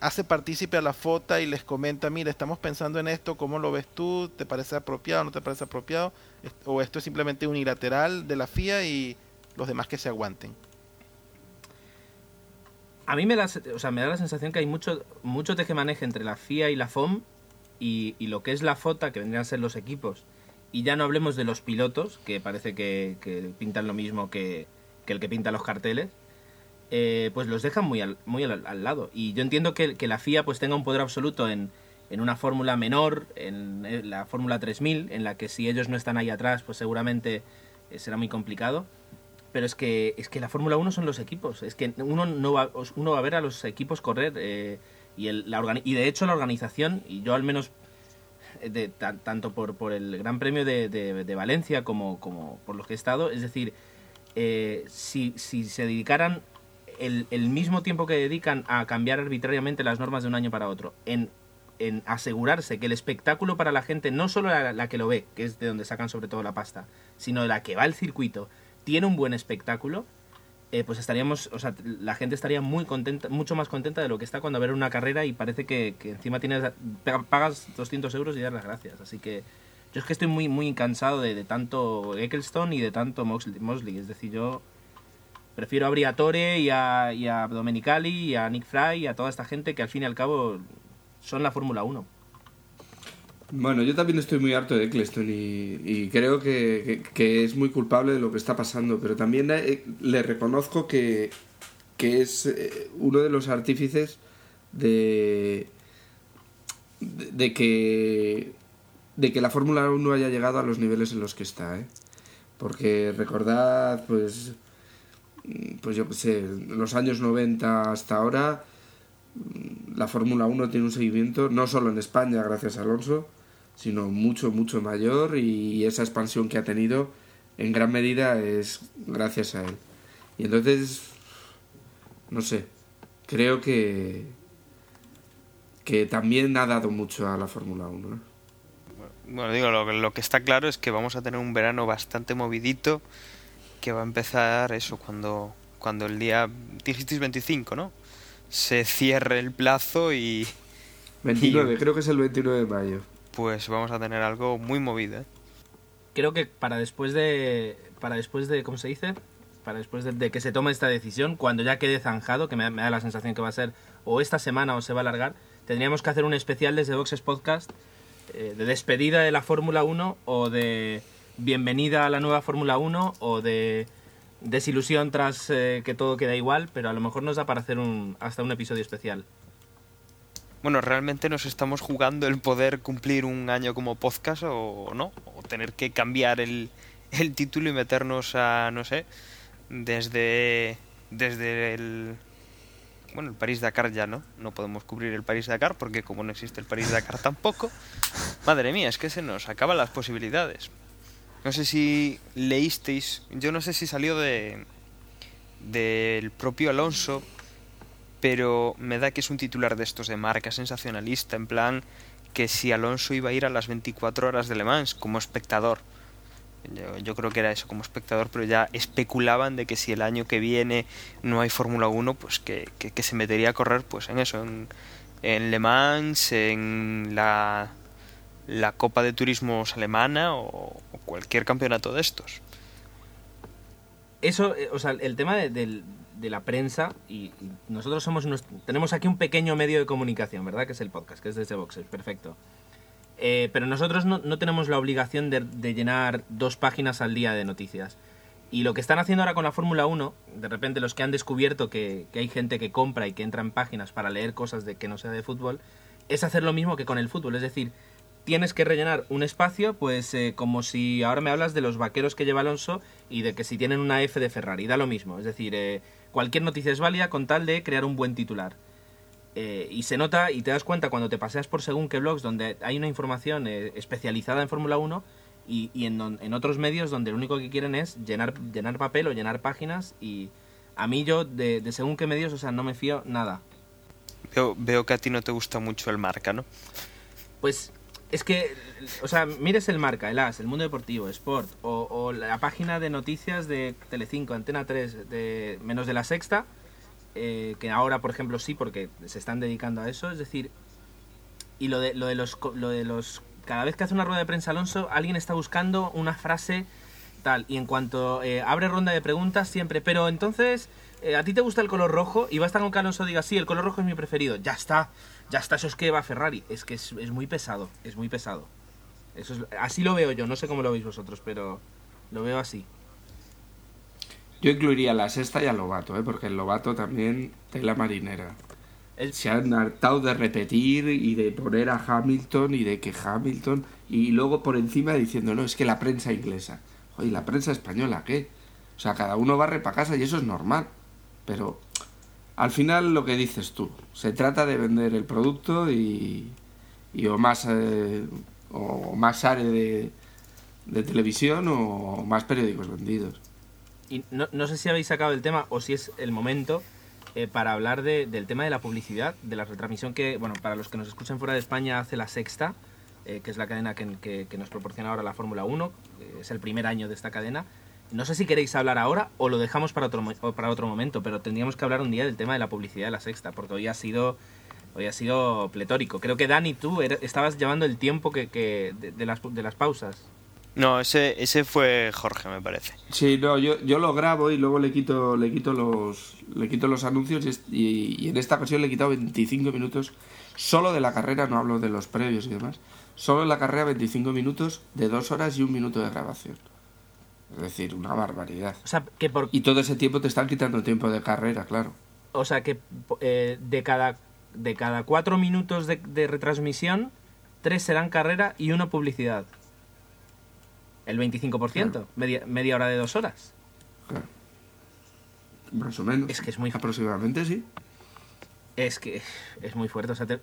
hace partícipe a la FOTA y les comenta, mira, estamos pensando en esto, ¿cómo lo ves tú? ¿Te parece apropiado? ¿No te parece apropiado? ¿O esto es simplemente unilateral de la FIA y los demás que se aguanten? A mí me da, o sea, me da la sensación que hay mucho, mucho tejemaneje entre la FIA y la FOM y, lo que es la FOTA, que vendrían a ser los equipos. Y ya no hablemos de los pilotos, que parece que, pintan lo mismo que, el que pinta los carteles. Eh, pues los dejan muy al, muy al, lado. Y yo entiendo que, la FIA pues tenga un poder absoluto en, en una fórmula menor, en, la Fórmula 3000, en la que si ellos no están ahí atrás, pues seguramente eh, será muy complicado. Pero es que, es que la Fórmula 1 son los equipos. Es que uno no va, uno va a ver a los equipos correr. Eh, y, el, la y de hecho la organización, y yo al menos de, tanto por, el Gran Premio de, Valencia como, por los que he estado, es decir, eh, si, se dedicaran el, mismo tiempo que dedican a cambiar arbitrariamente las normas de un año para otro, en, asegurarse que el espectáculo para la gente, no solo la, que lo ve, que es de donde sacan sobre todo la pasta, sino la que va al circuito, tiene un buen espectáculo, eh, pues estaríamos, o sea, la gente estaría muy contenta, mucho más contenta de lo que está cuando ver una carrera y parece que, encima tienes, pagas 200 euros y das las gracias. Así que yo es que estoy muy, muy cansado de, tanto Ecclestone y de tanto Mosley. Es decir, yo prefiero a Briatore y a, y a Domenicali y a Nick Fry y a toda esta gente que al fin y al cabo son la Fórmula 1. Bueno, yo también estoy muy harto de Eccleston y, creo que, es muy culpable de lo que está pasando, pero también le, reconozco que, es eh, uno de los artífices de, de, que de que la Fórmula 1 haya llegado a los niveles en los que está, ¿eh? Porque recordad, pues, pues yo qué sé, los años 90 hasta ahora, la Fórmula 1 tiene un seguimiento, no solo en España, gracias a Alonso, sino mucho, mucho mayor y esa expansión que ha tenido en gran medida es gracias a él. Y entonces, no sé, creo que, que también ha dado mucho a la Fórmula 1. Bueno, digo, lo, lo, que está claro es que vamos a tener un verano bastante movidito que va a empezar eso cuando, cuando el día, dijisteis 25, ¿no? Se cierre el plazo y... 29, creo que es el 29 de mayo pues vamos a tener algo muy movido. ¿eh? Creo que para después de, para después de, ¿cómo se dice? Para después de, que se tome esta decisión, cuando ya quede zanjado, que me, da la sensación que va a ser o esta semana o se va a alargar, tendríamos que hacer un especial desde Boxes Podcast eh, de despedida de la Fórmula 1 o de bienvenida a la nueva Fórmula 1 o de desilusión tras eh, que todo queda igual, pero a lo mejor nos da para hacer hasta un episodio especial bueno, realmente nos estamos jugando el poder cumplir un año como podcast o no, o tener que cambiar el, el título y meternos a, no sé, desde, desde el... Bueno, el París-Dakar ya no, no podemos cubrir el París-Dakar porque como no existe el París-Dakar *laughs* tampoco, madre mía, es que se nos acaban las posibilidades. No sé si leísteis, yo no sé si salió de del propio Alonso pero me da que es un titular de estos de marca sensacionalista, en plan que si Alonso iba a ir a las 24 horas de Le Mans como espectador. Yo, creo que era eso como espectador, pero ya especulaban de que si el año que viene no hay Fórmula 1, pues que, se metería a correr pues en eso, en, Le Mans, en la, la Copa de Turismos alemana o, cualquier campeonato de estos. Eso, eh, o sea, el tema del, de la prensa y, nosotros somos tenemos aquí un pequeño medio de comunicación, ¿verdad? Que es el podcast, que es desde Boxer, perfecto. Eh, pero nosotros no, tenemos la obligación de, llenar dos páginas al día de noticias. Y lo que están haciendo ahora con la Fórmula 1, de repente los que han descubierto que, que hay gente que compra y que entra en páginas para leer cosas de que no sea de fútbol, es hacer lo mismo que con el fútbol. Es decir, tienes que rellenar un espacio, pues eh, como si ahora me hablas de los vaqueros que lleva Alonso y de que si tienen una F de Ferrari, da lo mismo. Es decir, eh, cualquier noticia es válida con tal de crear un buen titular. Eh, y se nota y te das cuenta cuando te paseas por según qué blogs donde hay una información eh, especializada en Fórmula 1 y, y en, don- en otros medios donde lo único que quieren es llenar, llenar papel o llenar páginas y a mí yo de, de según qué medios, o sea, no me fío nada. Veo, veo que a ti no te gusta mucho el marca, ¿no? Pues es que, o sea, mires el marca, el AS, el Mundo Deportivo, Sport, o, o la página de noticias de Telecinco, Antena 3, de, menos de la sexta, eh, que ahora, por ejemplo, sí, porque se están dedicando a eso, es decir, y lo de, lo de los, lo de los, cada vez que hace una rueda de prensa Alonso, alguien está buscando una frase tal, y en cuanto eh, abre ronda de preguntas, siempre, pero entonces, eh, ¿a ti te gusta el color rojo? Y basta con que Alonso diga, sí, el color rojo es mi preferido, ya está, ya está, eso es que va Ferrari, es que es, es muy pesado, es muy pesado. Eso es, así lo veo yo, no sé cómo lo veis vosotros, pero lo veo así. Yo incluiría la sexta y a Lobato, ¿eh? porque el Lobato también tela marinera. El- Se han hartado de repetir y de poner a Hamilton y de que Hamilton y luego por encima diciendo, no, es que la prensa inglesa. Oye, ¿la prensa española qué? O sea, cada uno barre para casa y eso es normal. Pero al final lo que dices tú, se trata de vender el producto y, y o más eh, o más área de, televisión o más periódicos vendidos. Y no, no sé si habéis sacado el tema o si es el momento eh, para hablar de- del tema de la publicidad, de la retransmisión que, bueno, para los que nos escuchan fuera de España hace la sexta, eh, que es la cadena que, que- nos proporciona ahora la Fórmula 1, eh, es el primer año de esta cadena. No sé si queréis hablar ahora o lo dejamos para otro, mo- o para otro momento, pero tendríamos que hablar un día del tema de la publicidad de la sexta, porque hoy ha sido, hoy ha sido pletórico. Creo que Dani, tú estabas llevando el tiempo que, que de, de las, de las pausas. No, ese, ese fue Jorge, me parece. Sí, no, yo, yo lo grabo y luego le quito, le quito los, le quito los anuncios y, y- y en esta ocasión le he quitado 25 minutos solo de la carrera, no hablo de los previos y demás, solo en la carrera 25 minutos de dos horas y un minuto de grabación. Es decir, una barbaridad. O sea, que por, Y todo ese tiempo te están quitando tiempo de carrera, claro. O sea que eh, de cada de cada cuatro minutos de, de retransmisión, tres serán carrera y uno publicidad. El 25%, Claro. media, media hora de dos horas. claro. Más o menos. Es que es muy- Aproximadamente, sí. Es que es muy fuerte. O sea, te-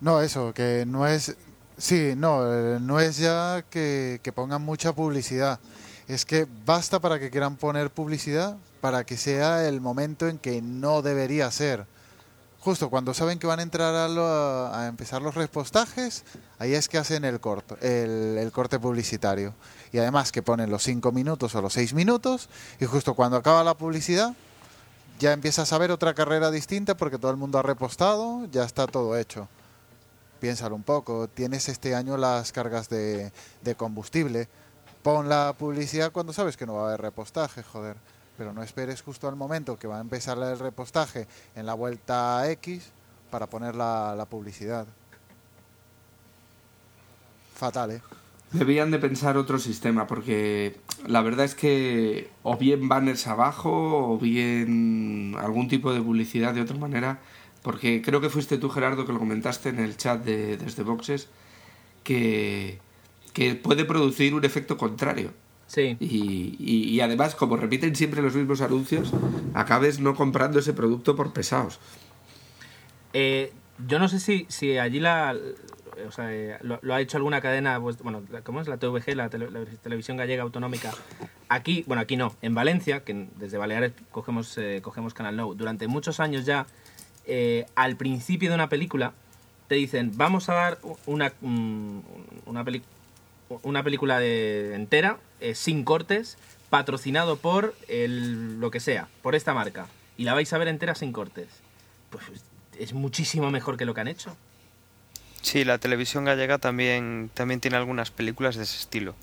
No, eso, que no es... Sí, no, eh, no es ya que, pongan mucha publicidad. Es que basta para que quieran poner publicidad para que sea el momento en que no debería ser. Justo cuando saben que van a entrar a, lo- a empezar los repostajes, ahí es que hacen el corto, el, el corte publicitario. Y además que ponen los 5 minutos o los 6 minutos, y justo cuando acaba la publicidad, ya empiezas a ver otra carrera distinta porque todo el mundo ha repostado, ya está todo hecho. Piénsalo un poco, tienes este año las cargas de, combustible, pon la publicidad cuando sabes que no va a haber repostaje, joder. Pero no esperes justo al momento que va a empezar el repostaje en la vuelta X para poner la, la publicidad. Fatal, ¿eh? Debían de pensar otro sistema, porque la verdad es que o bien banners abajo o bien algún tipo de publicidad de otra manera, porque creo que fuiste tú, Gerardo, que lo comentaste en el chat de, desde Boxes, que, que puede producir un efecto contrario. sí. Y, y, y además, como repiten siempre los mismos anuncios, acabes no comprando ese producto por pesados. Eh, yo no sé si, si allí la, o sea, eh, lo, lo ha hecho alguna cadena, pues, bueno, ¿cómo es? La TVG, la, tele- la televisión gallega autonómica. Aquí, bueno, aquí no, en Valencia, que desde Baleares cogemos, eh, cogemos Canal Nou, durante muchos años ya, eh, al principio de una película, te dicen, vamos a dar una, una, una película de- entera, eh, sin cortes, patrocinado por el, lo que sea, por esta marca. Y la vais a ver entera sin cortes. Pues es muchísimo mejor que lo que han hecho. Sí, la televisión gallega también, también tiene algunas películas de ese estilo.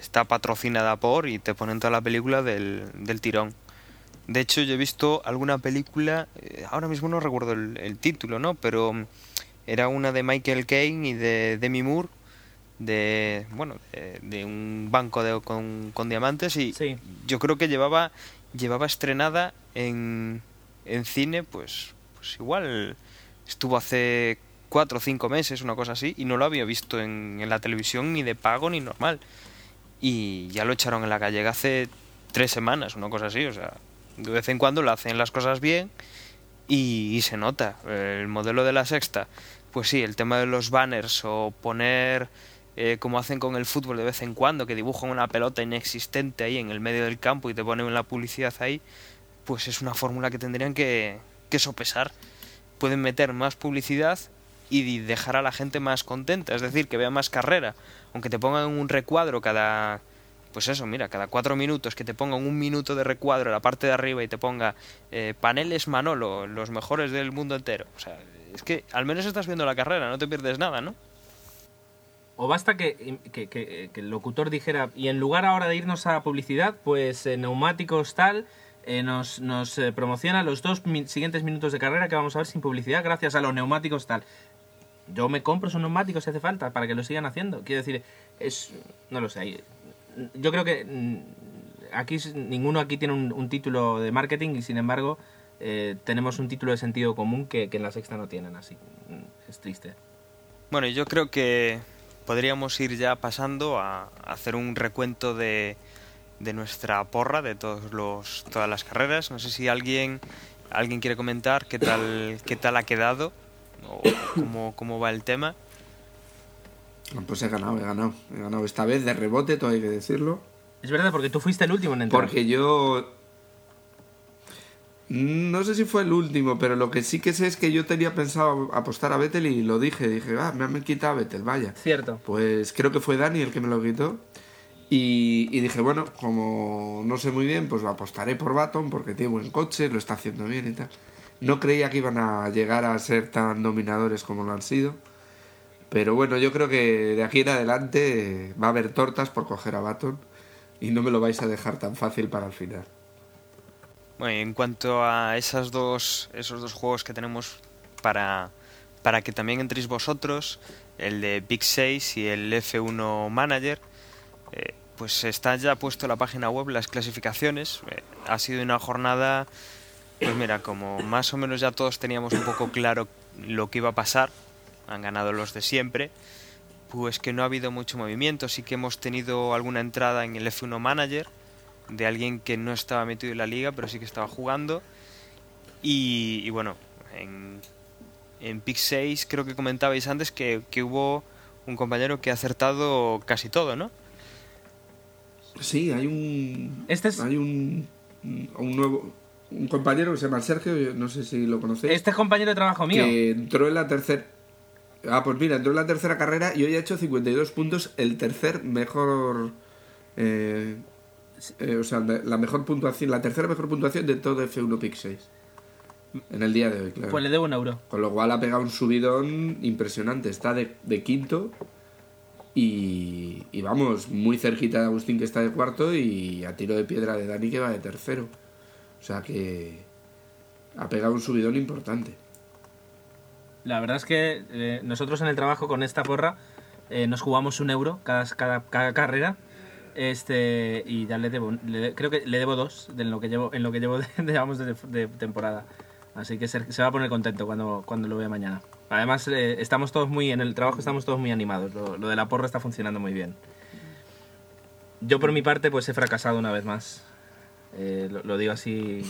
Está patrocinada por y te ponen toda la película del, del tirón. De hecho, yo he visto alguna película, eh, ahora mismo no recuerdo el, el título, ¿no? Pero mm, era una de Michael Caine y de Demi Moore, de bueno de, de un banco de, con, con diamantes y Sí. yo creo que llevaba llevaba estrenada en, en cine pues pues igual estuvo hace cuatro o cinco meses una cosa así y no lo había visto en, en la televisión ni de pago ni normal y ya lo echaron en la gallega hace tres semanas una cosa así o sea de vez en cuando lo hacen las cosas bien y, se nota el modelo de la sexta pues sí el tema de los banners o poner eh, como hacen con el fútbol de vez en cuando, que dibujan una pelota inexistente ahí en el medio del campo y te ponen la publicidad ahí, pues es una fórmula que tendrían que, que sopesar. Pueden meter más publicidad y dejar a la gente más contenta, es decir, que vea más carrera, aunque te pongan un recuadro cada, pues eso, mira, cada cuatro minutos, que te pongan un minuto de recuadro en la parte de arriba y te ponga eh, paneles Manolo, los mejores del mundo entero. O sea, es que al menos estás viendo la carrera, no te pierdes nada, ¿no? O basta que, que el locutor dijera, y en lugar ahora de irnos a publicidad, pues eh, neumáticos tal, eh, nos, eh, promociona los dos siguientes minutos de carrera que vamos a ver sin publicidad gracias a los neumáticos tal. Yo me compro esos neumáticos si hace falta para que lo sigan haciendo. Quiero decir, es... no lo sé. hay- Yo creo que mm, aquí ninguno aquí tiene un, título de marketing y sin embargo eh, tenemos un título de sentido común que, que en la sexta no tienen, así. mm, Es triste. Bueno, yo creo que podríamos ir ya pasando a hacer un recuento de, de nuestra porra de todos los, todas las carreras. No sé si alguien alguien quiere comentar qué tal qué tal ha quedado o cómo, cómo va el tema. Pues he ganado, he ganado. He ganado esta vez de rebote, todo hay que decirlo. Es verdad, porque tú fuiste el último en entrar. Porque yo. No sé si fue el último, pero lo que sí que sé es que yo tenía pensado apostar a Vettel y lo dije. Dije, ah, me han quitado a Vettel, vaya. Cierto. Pues creo que fue Dani el que me lo quitó. Y, y dije, bueno, como no sé muy bien, pues lo apostaré por Baton porque tiene buen coche, lo está haciendo bien y tal. No creía que iban a llegar a ser tan dominadores como lo han sido. Pero bueno, yo creo que de aquí en adelante va a haber tortas por coger a Baton y no me lo vais a dejar tan fácil para el final. Bueno, y en cuanto a esas dos, esos dos juegos que tenemos para, para que también entréis vosotros, el de Big 6 y el F1 Manager, eh, pues está ya puesto en la página web las clasificaciones. Eh, ha sido una jornada, pues mira, como más o menos ya todos teníamos un poco claro lo que iba a pasar, han ganado los de siempre, pues que no ha habido mucho movimiento. Sí que hemos tenido alguna entrada en el F1 Manager de alguien que no estaba metido en la liga, pero sí que estaba jugando. Y, y bueno, en, en Pick 6 creo que comentabais antes que, que hubo un compañero que ha acertado casi todo, ¿no? Sí, hay un. Este es- Hay un. Un nuevo. Un compañero que se llama Sergio, no sé si lo conocéis. Este es compañero de trabajo mío. que entró en la tercera. Ah, pues mira, entró en la tercera carrera y hoy ha hecho 52 puntos, el tercer mejor. eh, eh, o sea, la mejor puntuación, la tercera mejor puntuación de todo F1 Pick 6. En el día de hoy, claro. Pues le debo un euro. Con lo cual ha pegado un subidón impresionante. Está de, de quinto y, y vamos, muy cerquita de Agustín que está de cuarto y a tiro de piedra de Dani que va de tercero. O sea que ha pegado un subidón importante. La verdad es que eh, nosotros en el trabajo con esta porra eh, nos jugamos un euro cada, cada, carrera. Este, y ya le debo, creo que le debo dos de lo que llevo, en lo que llevo *laughs* de, de, temporada. Así que se, va a poner contento cuando, cuando lo vea mañana. Además, eh, estamos todos muy, en el trabajo estamos todos muy animados. Lo, de la porra está funcionando muy bien. Yo por mi parte pues he fracasado una vez más. Lo, digo así,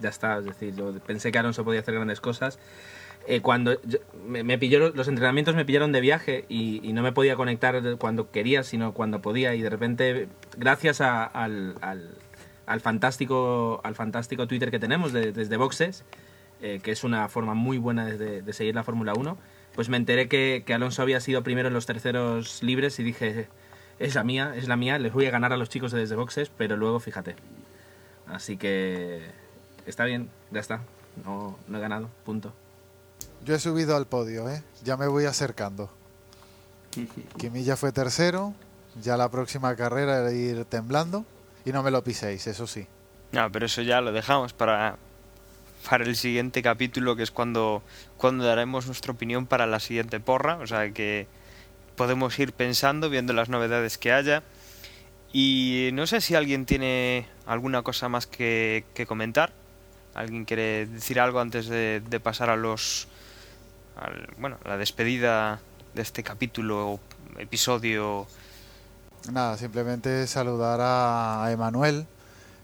ya está. Es decir, pensé que Alonso podía hacer grandes cosas. Eh, cuando yo- me, pilló, los entrenamientos me pillaron de viaje y, no me podía conectar cuando quería, sino cuando podía. Y de repente, gracias al, al, al fantástico, al fantástico Twitter que tenemos de- desde Boxes, eh, que es una forma muy buena de, de seguir la Fórmula 1, pues me enteré que, que Alonso había sido primero en los terceros libres y dije, es la mía, es la mía, les voy a ganar a los chicos de desde Boxes, pero luego fíjate. Así que está bien, ya está. No, no he ganado, punto. Yo he subido al podio, ¿eh? Ya me voy acercando. *laughs* Kimi ya fue tercero, ya la próxima carrera era ir temblando y no me lo piséis, eso sí. No, pero eso ya lo dejamos para, para el siguiente capítulo, que es cuando, cuando daremos nuestra opinión para la siguiente porra. O sea que, podemos ir pensando, viendo las novedades que haya. Y no sé si alguien tiene alguna cosa más que, que comentar. ¿Alguien quiere decir algo antes de, de pasar a los... al- bueno, la despedida de este capítulo, episodio Nada, simplemente saludar a, Emanuel,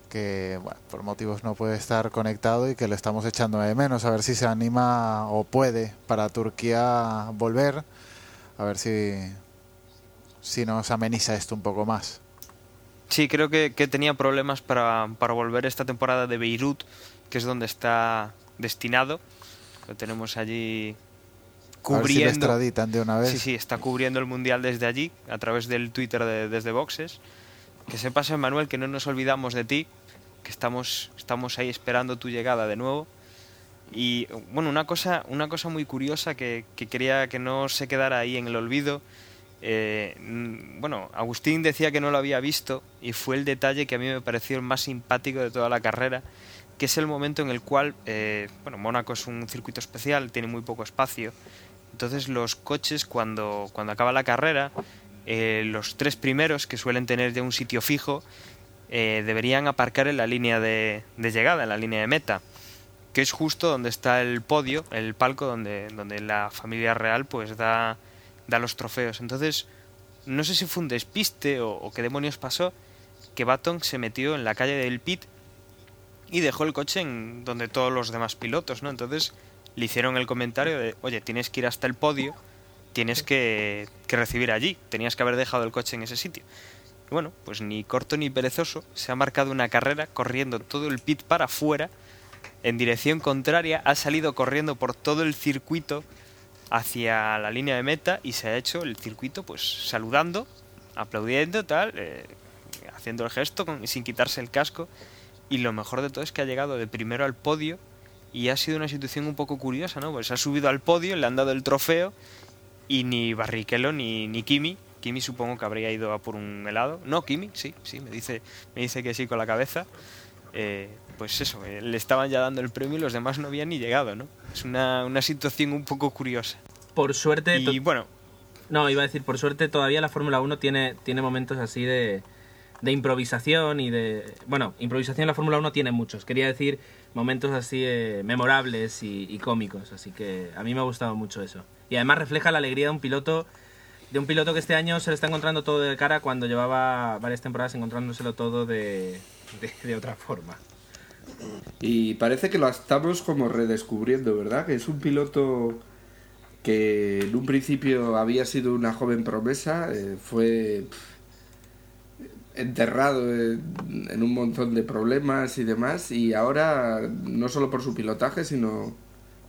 que bueno, por motivos no puede estar conectado y que le estamos echando de menos, a ver si se anima o puede para Turquía volver, a ver si, si nos ameniza esto un poco más. Sí, creo que, que tenía problemas para, para volver esta temporada de Beirut, que es donde está destinado. Lo tenemos allí A ver si le cubriendo. extraditan de una vez. Sí, sí, está cubriendo el mundial desde allí, a través del Twitter de desde Boxes. Que sepas, Manuel, que no nos olvidamos de ti, que estamos, estamos ahí esperando tu llegada de nuevo. Y bueno, una cosa, una cosa muy curiosa que, que quería que no se quedara ahí en el olvido. eh, bueno, Agustín decía que no lo había visto y fue el detalle que a mí me pareció el más simpático de toda la carrera, que es el momento en el cual, eh, bueno, Mónaco es un circuito especial, tiene muy poco espacio, entonces los coches cuando, cuando acaba la carrera, eh, los tres primeros que suelen tener ya un sitio fijo, eh, deberían aparcar en la línea de, de llegada, en la línea de meta, que es justo donde está el podio, el palco donde, donde la familia real pues da, da los trofeos. Entonces, no sé si fue un despiste o, qué demonios pasó, que Baton se metió en la calle del pit y dejó el coche en donde todos los demás pilotos, ¿no? Entonces le hicieron el comentario de, oye, tienes que ir hasta el podio, tienes que, que recibir allí, tenías que haber dejado el coche en ese sitio. Y bueno, pues ni corto ni perezoso, se ha marcado una carrera corriendo todo el pit para afuera, en dirección contraria, ha salido corriendo por todo el circuito hacia la línea de meta y se ha hecho el circuito pues saludando, aplaudiendo, tal, eh, haciendo el gesto con- sin quitarse el casco. Y lo mejor de todo es que ha llegado de primero al podio y ha sido una situación un poco curiosa, ¿no? Pues ha subido al podio, le han dado el trofeo y ni Barrichello ni, ni Kimi, Kimi supongo que habría ido a por un helado. No, Kimi, sí, sí, me dice, me dice que sí con la cabeza. Eh, pues eso, eh, le estaban ya dando el premio y los demás no habían ni llegado, ¿no? Es una, una situación un poco curiosa. Por suerte, Y bueno, no, iba a decir, por suerte todavía la Fórmula 1 tiene, tiene momentos así de, de improvisación y de... Bueno, improvisación la Fórmula 1 tiene muchos. Quería decir momentos así eh, memorables y, cómicos. Así que a mí me ha gustado mucho eso. Y además refleja la alegría de un piloto de un piloto que este año se le está encontrando todo de cara cuando llevaba varias temporadas encontrándoselo todo de, otra forma. Y parece que lo estamos como redescubriendo, ¿verdad? Que es un piloto que en un principio había sido una joven promesa, eh, fue enterrado en, en un montón de problemas y demás, y ahora no solo por su pilotaje, sino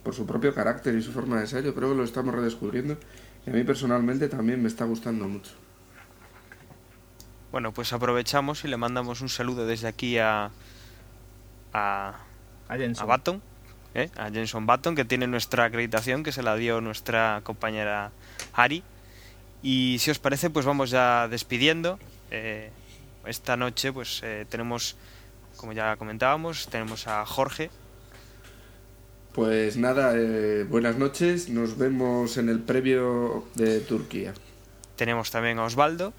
por su propio carácter y su forma de ser, yo creo que lo estamos redescubriendo. Y a mí personalmente también me está gustando mucho. bueno, pues aprovechamos y le mandamos un saludo desde aquí a, a, A Jenson. a Baton, ¿eh? a Jenson Baton, que tiene nuestra acreditación, que se la dio nuestra compañera Ari. Y si os parece, pues vamos ya despidiendo. Eh, esta noche, pues eh, tenemos, como ya comentábamos, tenemos a Jorge. Pues nada, eh, buenas noches, nos vemos en el previo de Turquía. Tenemos también a Osvaldo.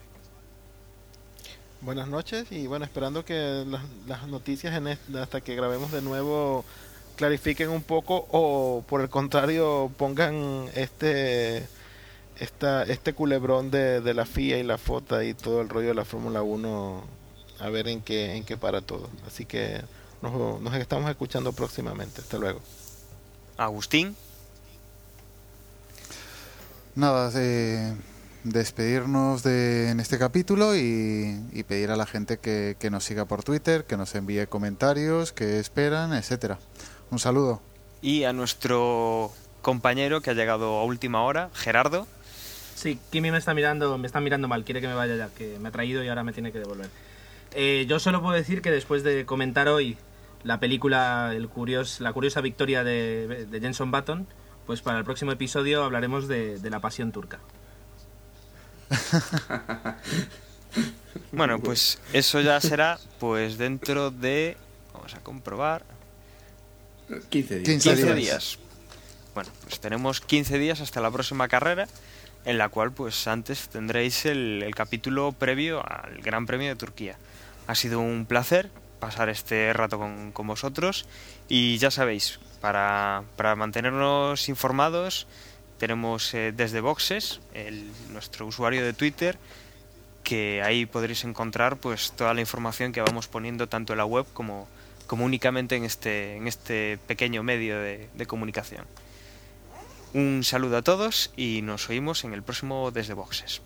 Buenas noches y bueno, esperando que las, las noticias en est- hasta que grabemos de nuevo clarifiquen un poco o por el contrario pongan este esta, este culebrón de, de la FIA y la FOTA y todo el rollo de la Fórmula 1 a ver en qué, en qué para todo. Así que nos, nos estamos escuchando próximamente. Hasta luego. Agustín. Nada, eh, despedirnos de, en este capítulo y, y pedir a la gente que, que nos siga por Twitter, que nos envíe comentarios, que esperan, etcétera. Un saludo. Y a nuestro compañero que ha llegado a última hora, Gerardo. Sí, Kimi me está mirando, me está mirando mal, quiere que me vaya ya, que me ha traído y ahora me tiene que devolver. Eh, yo solo puedo decir que después de comentar hoy la película, el curios, la curiosa victoria de, de Jenson Button, pues para el próximo episodio hablaremos de, de la pasión turca. Bueno, pues eso ya será pues dentro de... Vamos a comprobar. 15 días. 15 15 días. días. Bueno, pues tenemos 15 días hasta la próxima carrera, en la cual pues antes tendréis el, capítulo previo al Gran Premio de Turquía. Ha sido un placer pasar este rato con, vosotros y ya sabéis, para, mantenernos informados tenemos eh, desde Boxes, el, nuestro usuario de Twitter, que ahí podréis encontrar pues toda la información que vamos poniendo tanto en la web como, únicamente en este, en este pequeño medio de comunicación. Un saludo a todos y nos oímos en el próximo Desde Boxes.